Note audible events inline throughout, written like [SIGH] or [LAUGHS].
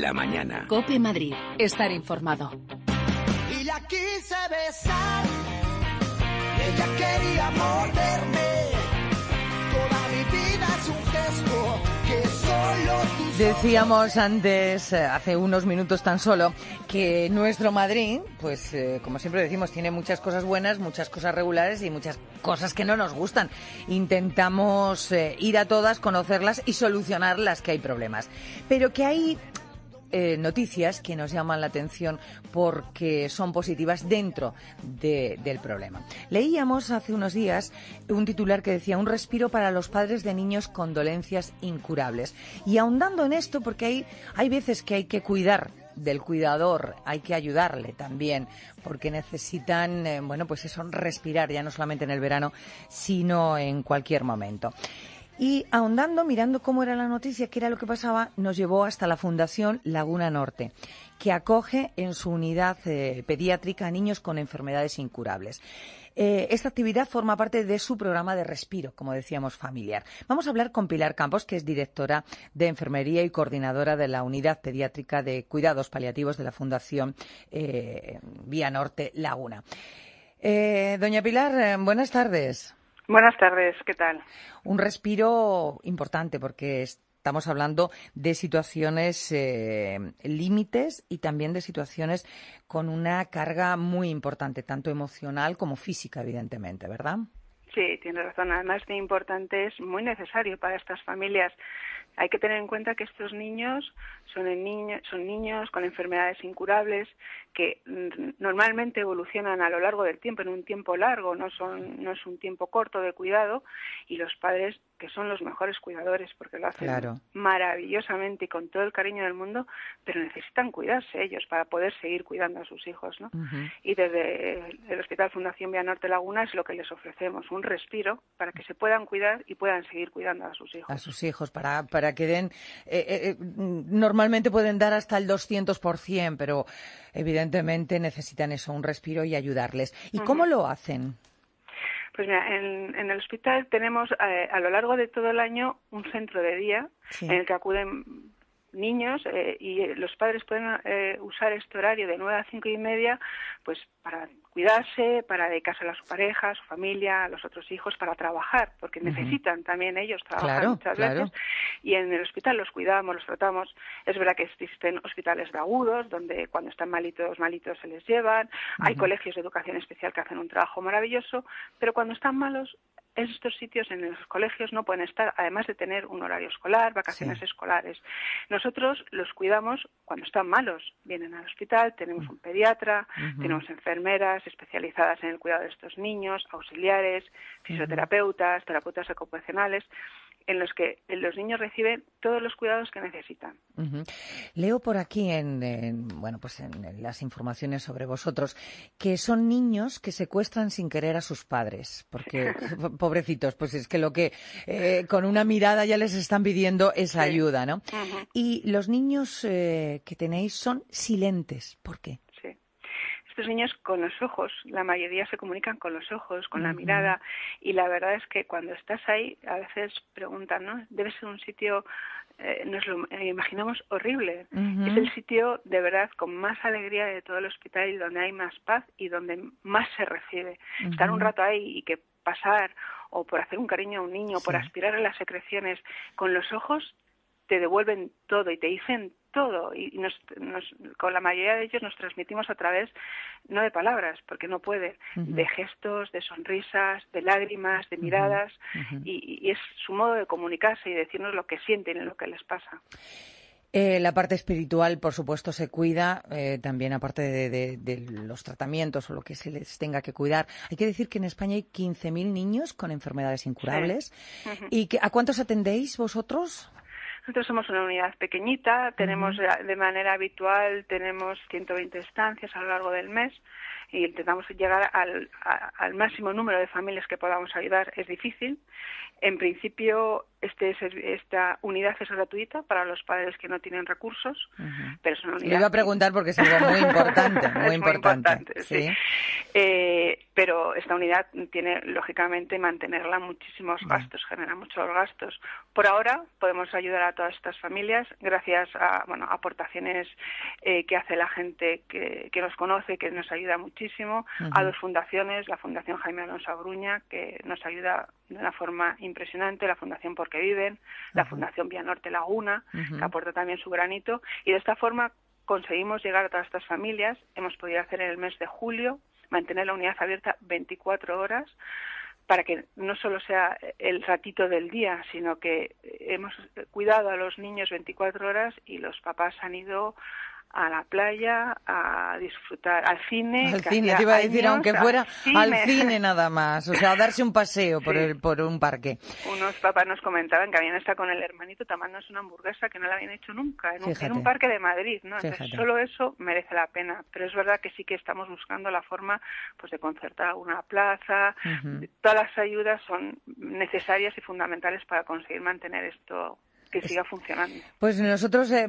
la mañana. Cope Madrid. Estar informado. Y la quise besar. Ella quería morderme. Toda mi vida es un gesto que solo tú Decíamos antes, eh, hace unos minutos tan solo, que nuestro Madrid, pues eh, como siempre decimos, tiene muchas cosas buenas, muchas cosas regulares y muchas cosas que no nos gustan. Intentamos eh, ir a todas, conocerlas y solucionar las que hay problemas. Pero que hay eh, noticias que nos llaman la atención porque son positivas dentro de- del problema. Leíamos hace unos días un titular que decía un respiro para los padres de niños con dolencias incurables. Y ahondando en esto, porque hay, hay veces que hay que cuidar del cuidador, hay que ayudarle también, porque necesitan, eh, bueno, pues eso, respirar, ya no solamente en el verano, sino en cualquier momento. Y ahondando, mirando cómo era la noticia, qué era lo que pasaba, nos llevó hasta la Fundación Laguna Norte, que acoge en su unidad eh, pediátrica a niños con enfermedades incurables. Eh, esta actividad forma parte de su programa de respiro, como decíamos, familiar. Vamos a hablar con Pilar Campos, que es directora de enfermería y coordinadora de la unidad pediátrica de cuidados paliativos de la Fundación eh, Vía Norte Laguna. Doña Pilar, buenas tardes. Buenas tardes, ¿qué tal? Un respiro importante porque estamos hablando de situaciones eh, límites y también de situaciones con una carga muy importante, tanto emocional como física, evidentemente, ¿verdad? Sí, tiene razón. Además de importante, es muy necesario para estas familias. Hay que tener en cuenta que estos niños son, en son niños con enfermedades incurables que normalmente evolucionan a lo largo del tiempo, en un tiempo largo, no, son, no es un tiempo corto de cuidado, y los padres, que son los mejores cuidadores, porque lo hacen Claro. maravillosamente y con todo el cariño del mundo, pero necesitan cuidarse ellos para poder seguir cuidando a sus hijos, ¿no? y desde el Hospital Fundación Vía Norte Laguna es lo que les ofrecemos, un respiro para que se puedan cuidar y puedan seguir cuidando a sus hijos. A sus hijos, para, para que den. eh, eh, eh, normalmente pueden dar hasta el 200%, pero evidentemente necesitan eso, un respiro y ayudarles. ¿Y cómo lo hacen? Pues mira, en, en el hospital tenemos eh, a lo largo de todo el año un centro de día Sí. en el que acuden niños eh, y eh, los padres pueden eh, usar este horario de 9 a cinco y media pues para cuidarse, para dedicarse a su pareja, a su familia, a los otros hijos, para trabajar, porque necesitan también ellos trabajar Claro, muchas claro. veces. Y en el hospital los cuidamos, los tratamos. Es verdad que existen hospitales de agudos, donde cuando están malitos, malitos se les llevan. Hay colegios de educación especial que hacen un trabajo maravilloso, pero cuando están malos, estos sitios en los colegios no pueden estar, además de tener un horario escolar, vacaciones Sí. escolares. Nosotros los cuidamos cuando están malos. Vienen al hospital, tenemos un pediatra, tenemos enfermeras especializadas en el cuidado de estos niños, auxiliares, fisioterapeutas, terapeutas ocupacionales, en los que los niños reciben todos los cuidados que necesitan. Leo por aquí en, en, bueno pues en, en las informaciones sobre vosotros que son niños que secuestran sin querer a sus padres porque [LAUGHS] po- pobrecitos pues es que lo que eh, con una mirada ya les están pidiendo es ayuda no y los niños eh, que tenéis son silentes ¿por qué? Estos niños con los ojos, la mayoría se comunican con los ojos, con la mirada, y la verdad es que cuando estás ahí, a veces preguntan, ¿no? Debe ser un sitio, eh, nos lo imaginamos horrible. Es el sitio de verdad con más alegría de todo el hospital y donde hay más paz y donde más se recibe. Estar un rato ahí y que pasar o por hacer un cariño a un niño, por aspirar a las secreciones con los ojos, te devuelven todo y te dicen todo. Y nos, nos- con la mayoría de ellos nos transmitimos a través no de palabras porque no puede de gestos de sonrisas de lágrimas de miradas. Y, y es su modo de comunicarse y decirnos lo que sienten y lo que les pasa. Eh, la parte espiritual, por supuesto, se cuida, eh, también aparte de, de- de los tratamientos o lo que se les tenga que cuidar. Hay que decir que en España hay 15.000 niños con enfermedades incurables. ¿Y que, a cuántos atendéis vosotros? Nosotros somos una unidad pequeñita, tenemos de manera habitual, tenemos 120 estancias a lo largo del mes y intentamos llegar al, a- al máximo número de familias que podamos ayudar. Es difícil. En principio, este, esta unidad es gratuita para los padres que no tienen recursos, pero es una unidad... Le iba a preguntar porque es algo muy [LAUGHS] importante, muy, importante. sí. Eh, pero esta unidad tiene, lógicamente, mantenerla muchísimos gastos, genera muchos gastos. Por ahora podemos ayudar a todas estas familias gracias a bueno, aportaciones eh, que hace la gente que, nos conoce, que nos ayuda muchísimo, a dos fundaciones, la Fundación Jaime Alonso Agruña, que nos ayuda de una forma impresionante, la Fundación Porque Viven, la Fundación Vía Norte Laguna, que aporta también su granito, y de esta forma conseguimos llegar a todas estas familias. Hemos podido hacer en el mes de julio mantener la unidad abierta 24 horas para que no solo sea el ratito del día, sino que hemos cuidado a los niños 24 horas y los papás han ido a la playa, a disfrutar, al cine. Al cine, te iba a decir, aunque fuera al cine nada más, o sea, a darse un paseo por, el, por un parque. Unos papás nos comentaban que habían estado con el hermanito tomándose una hamburguesa que no la habían hecho nunca, en, un, parque de Madrid, ¿no? Entonces, solo eso merece la pena, pero es verdad que sí que estamos buscando la forma pues de concertar una plaza, todas las ayudas son necesarias y fundamentales para conseguir mantener esto que siga funcionando. Pues nosotros eh,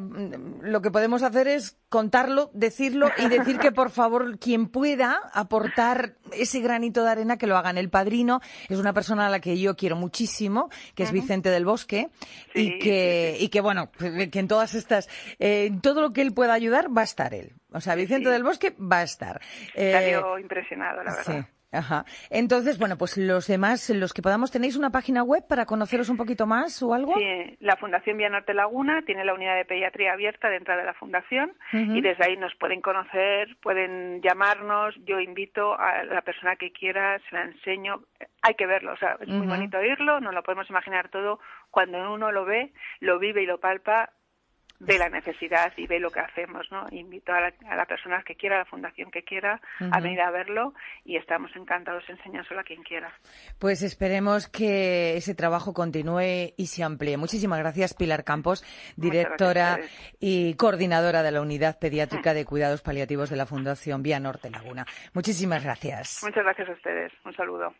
lo que podemos hacer es contarlo, decirlo y decir que por favor quien pueda aportar ese granito de arena que lo hagan. El padrino es una persona a la que yo quiero muchísimo, que es Vicente del Bosque y que y que bueno, que en todas estas eh, todo lo que él pueda ayudar va a estar él. O sea, Vicente del Bosque va a estar. Eh, impresionado, la verdad. Ajá. Entonces, bueno, pues los demás, los que podamos, ¿tenéis una página web para conoceros un poquito más o algo? Sí, la Fundación Vía Norte Laguna tiene la unidad de pediatría abierta dentro de la Fundación y desde ahí nos pueden conocer, pueden llamarnos. Yo invito a la persona que quiera, se la enseño. Hay que verlo, o sea, es muy bonito oírlo, no lo podemos imaginar todo. Cuando uno lo ve, lo vive y lo palpa, ve la necesidad y ve lo que hacemos, ¿no? Invito a la, persona que quiera, a la fundación que quiera, a venir a verlo y estamos encantados de enseñárselo a quien quiera. Pues esperemos que ese trabajo continúe y se amplíe. Muchísimas gracias, Pilar Campos, directora y coordinadora de la Unidad Pediátrica de Cuidados Paliativos de la Fundación Vía Norte Laguna. Muchísimas gracias. Muchas gracias a ustedes. Un saludo.